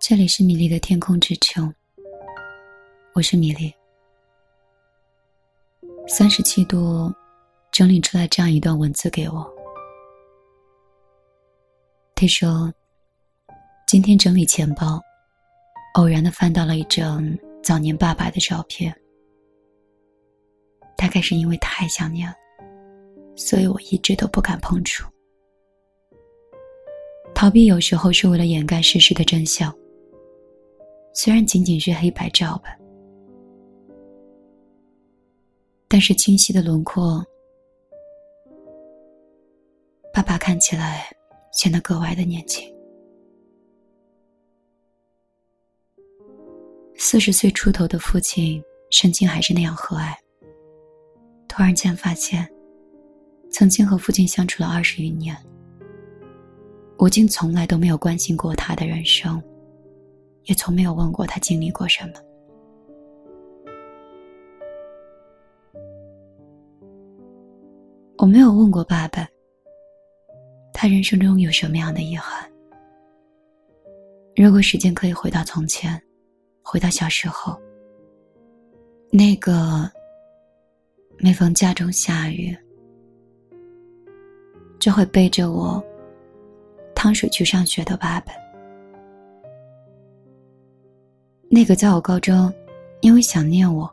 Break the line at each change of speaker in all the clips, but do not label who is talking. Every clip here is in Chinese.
这里是米粒的天空之城，我是米粒。三十七度，整理出来这样一段文字给我。他说：“今天整理钱包，偶然的翻到了一张早年爸爸的照片。大概是因为太想念了，所以我一直都不敢碰触。逃避有时候是为了掩盖事实的真相。”虽然仅仅是黑白照吧，但是清晰的轮廓，爸爸看起来显得格外的年轻。四十岁出头的父亲，神情还是那样和蔼。突然间发现，曾经和父亲相处了二十余年，我竟从来都没有关心过他的人生。也从没有问过他经历过什么。我没有问过爸爸，他人生中有什么样的遗憾。如果时间可以回到从前，回到小时候，那个每逢家中下雨，就会背着我趟水去上学的爸爸。那个在我高中，因为想念我，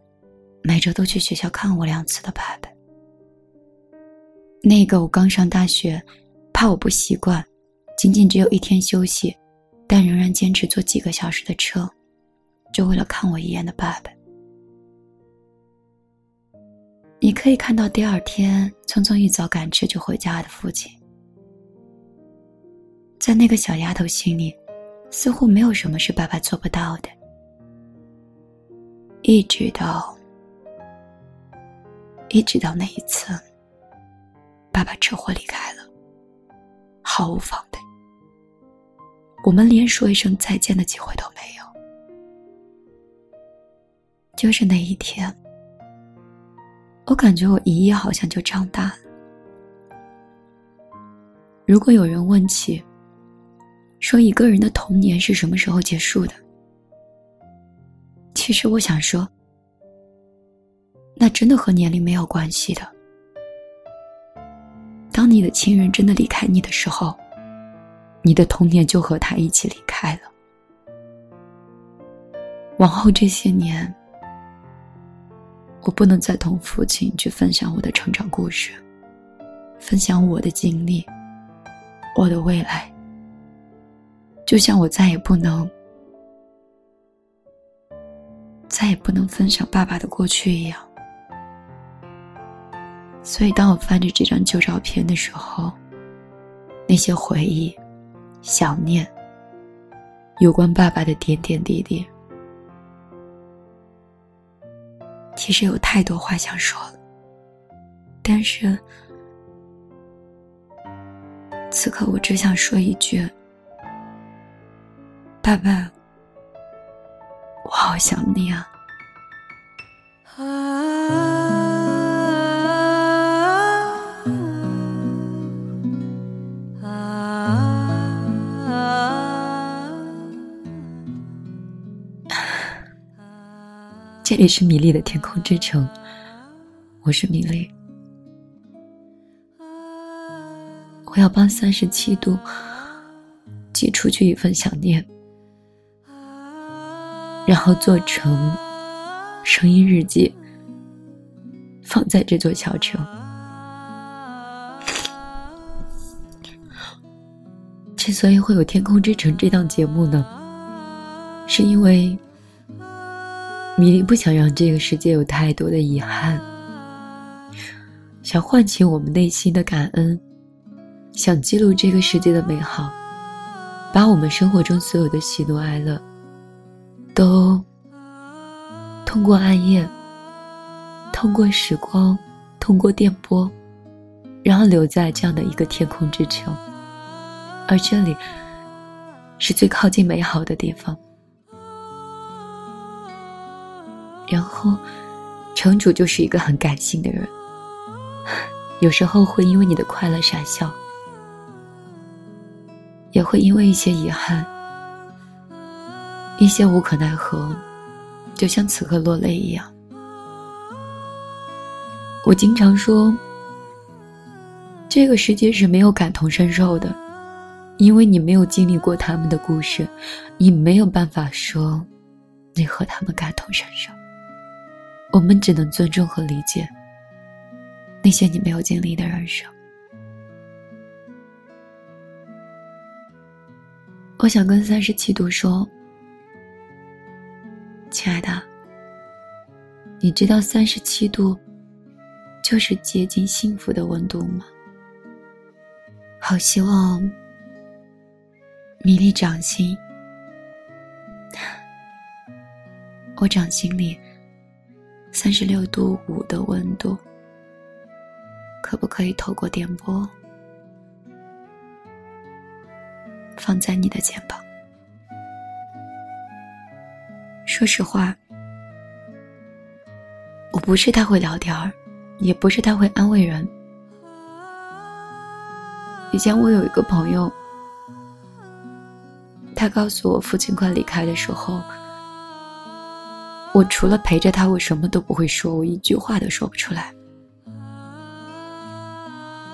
每周都去学校看我两次的爸爸。那个我刚上大学，怕我不习惯，仅仅只有一天休息，但仍然坚持坐几个小时的车，就为了看我一眼的爸爸。你可以看到第二天匆匆一早赶车就回家的父亲，在那个小丫头心里，似乎没有什么是爸爸做不到的。一直到，一直到那一次，爸爸车祸离开了，毫无防备，我们连说一声再见的机会都没有。就是那一天，我感觉我一夜好像就长大了。如果有人问起，说一个人的童年是什么时候结束的？其实我想说，那真的和年龄没有关系的。当你的亲人真的离开你的时候，你的童年就和他一起离开了。往后这些年，我不能再同父亲去分享我的成长故事，分享我的经历，我的未来，就像我再也不能。再也不能分享爸爸的过去一样，所以当我翻着这张旧照片的时候，那些回忆、想念、有关爸爸的点点滴滴，其实有太多话想说了，但是此刻我只想说一句：“爸爸。”我好想你啊！这里是米粒的天空之城，我是米粒。我要帮三十七度寄出去一份想念。然后做成声音日记，放在这座小城。之所以会有《天空之城》这档节目呢，是因为米粒不想让这个世界有太多的遗憾，想唤起我们内心的感恩，想记录这个世界的美好，把我们生活中所有的喜怒哀乐。都通过暗夜，通过时光，通过电波，然后留在这样的一个天空之城，而这里是最靠近美好的地方。然后，城主就是一个很感性的人，有时候会因为你的快乐傻笑，也会因为一些遗憾、一些无可奈何，就像此刻落泪一样。我经常说，这个世界是没有感同身受的，因为你没有经历过他们的故事，你没有办法说你和他们感同身受。我们只能尊重和理解那些你没有经历的人生。我想跟三十七度说，你知道三十七度就是接近幸福的温度吗？好希望米粒掌心，我掌心里三十六度五的温度，可不可以透过电波？放在你的肩膀。说实话，不是太会聊天儿，也不是太会安慰人。以前我有一个朋友，他告诉我父亲快离开的时候，我除了陪着他，我什么都不会说，我一句话都说不出来。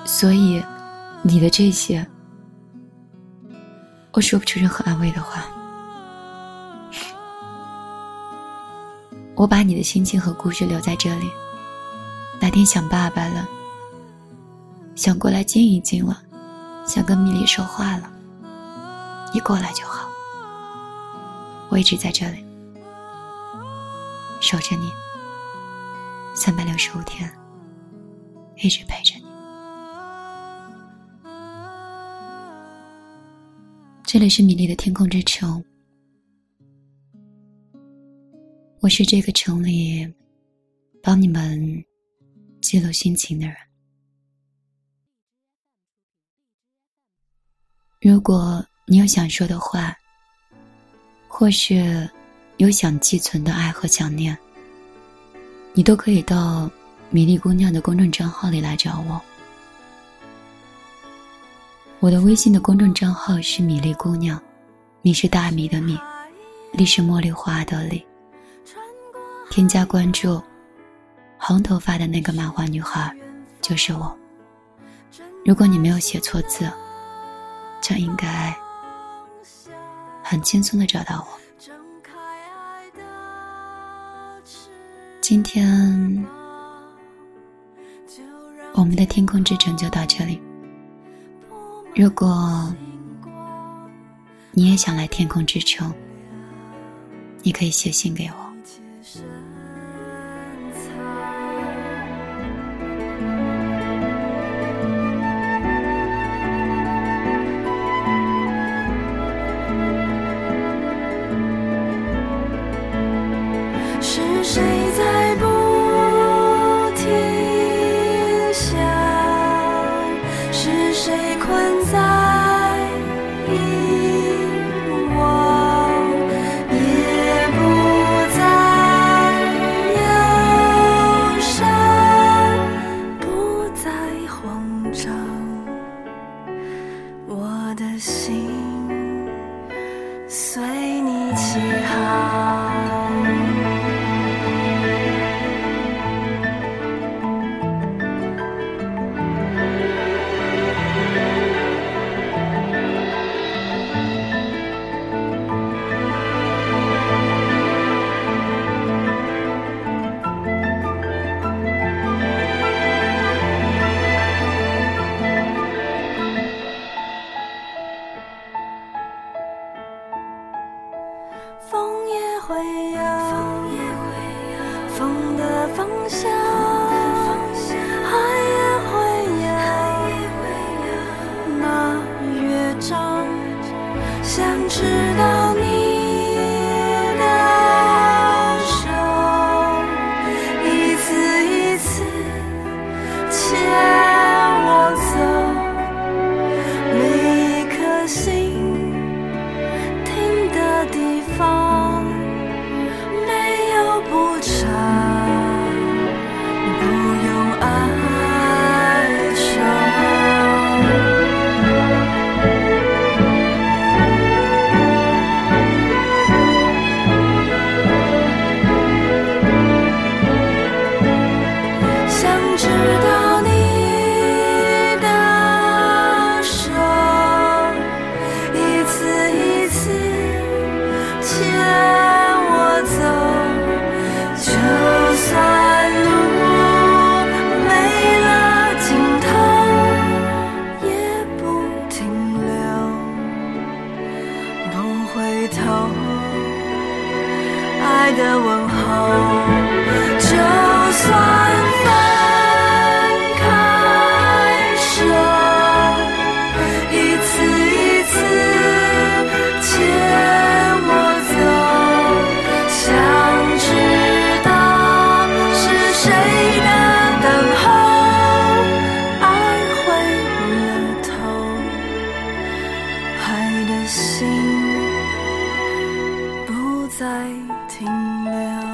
所以，你的这些。我说不出任何安慰的话，我把你的心情和故事留在这里。哪天想爸爸了，想过来静一静了，想跟米粒说话了，你过来就好。我一直在这里，守着你，三百六十五天，一直陪着你。这里是米粒的天空之城，我是这个城里帮你们记录心情的人。如果你有想说的话，或是有想寄存的爱和想念，你都可以到米粒姑娘的公众账号里来找我。我的微信的公众账号是米粒姑娘，米是大米的米，粒是茉莉花的粒。添加关注，红头发的那个漫画女孩，就是我。如果你没有写错字，就应该很轻松的找到我。今天，我们的天空之城就到这里。如果你也想来天空之城，你可以写信给我。
风也会有风的方向泪停留。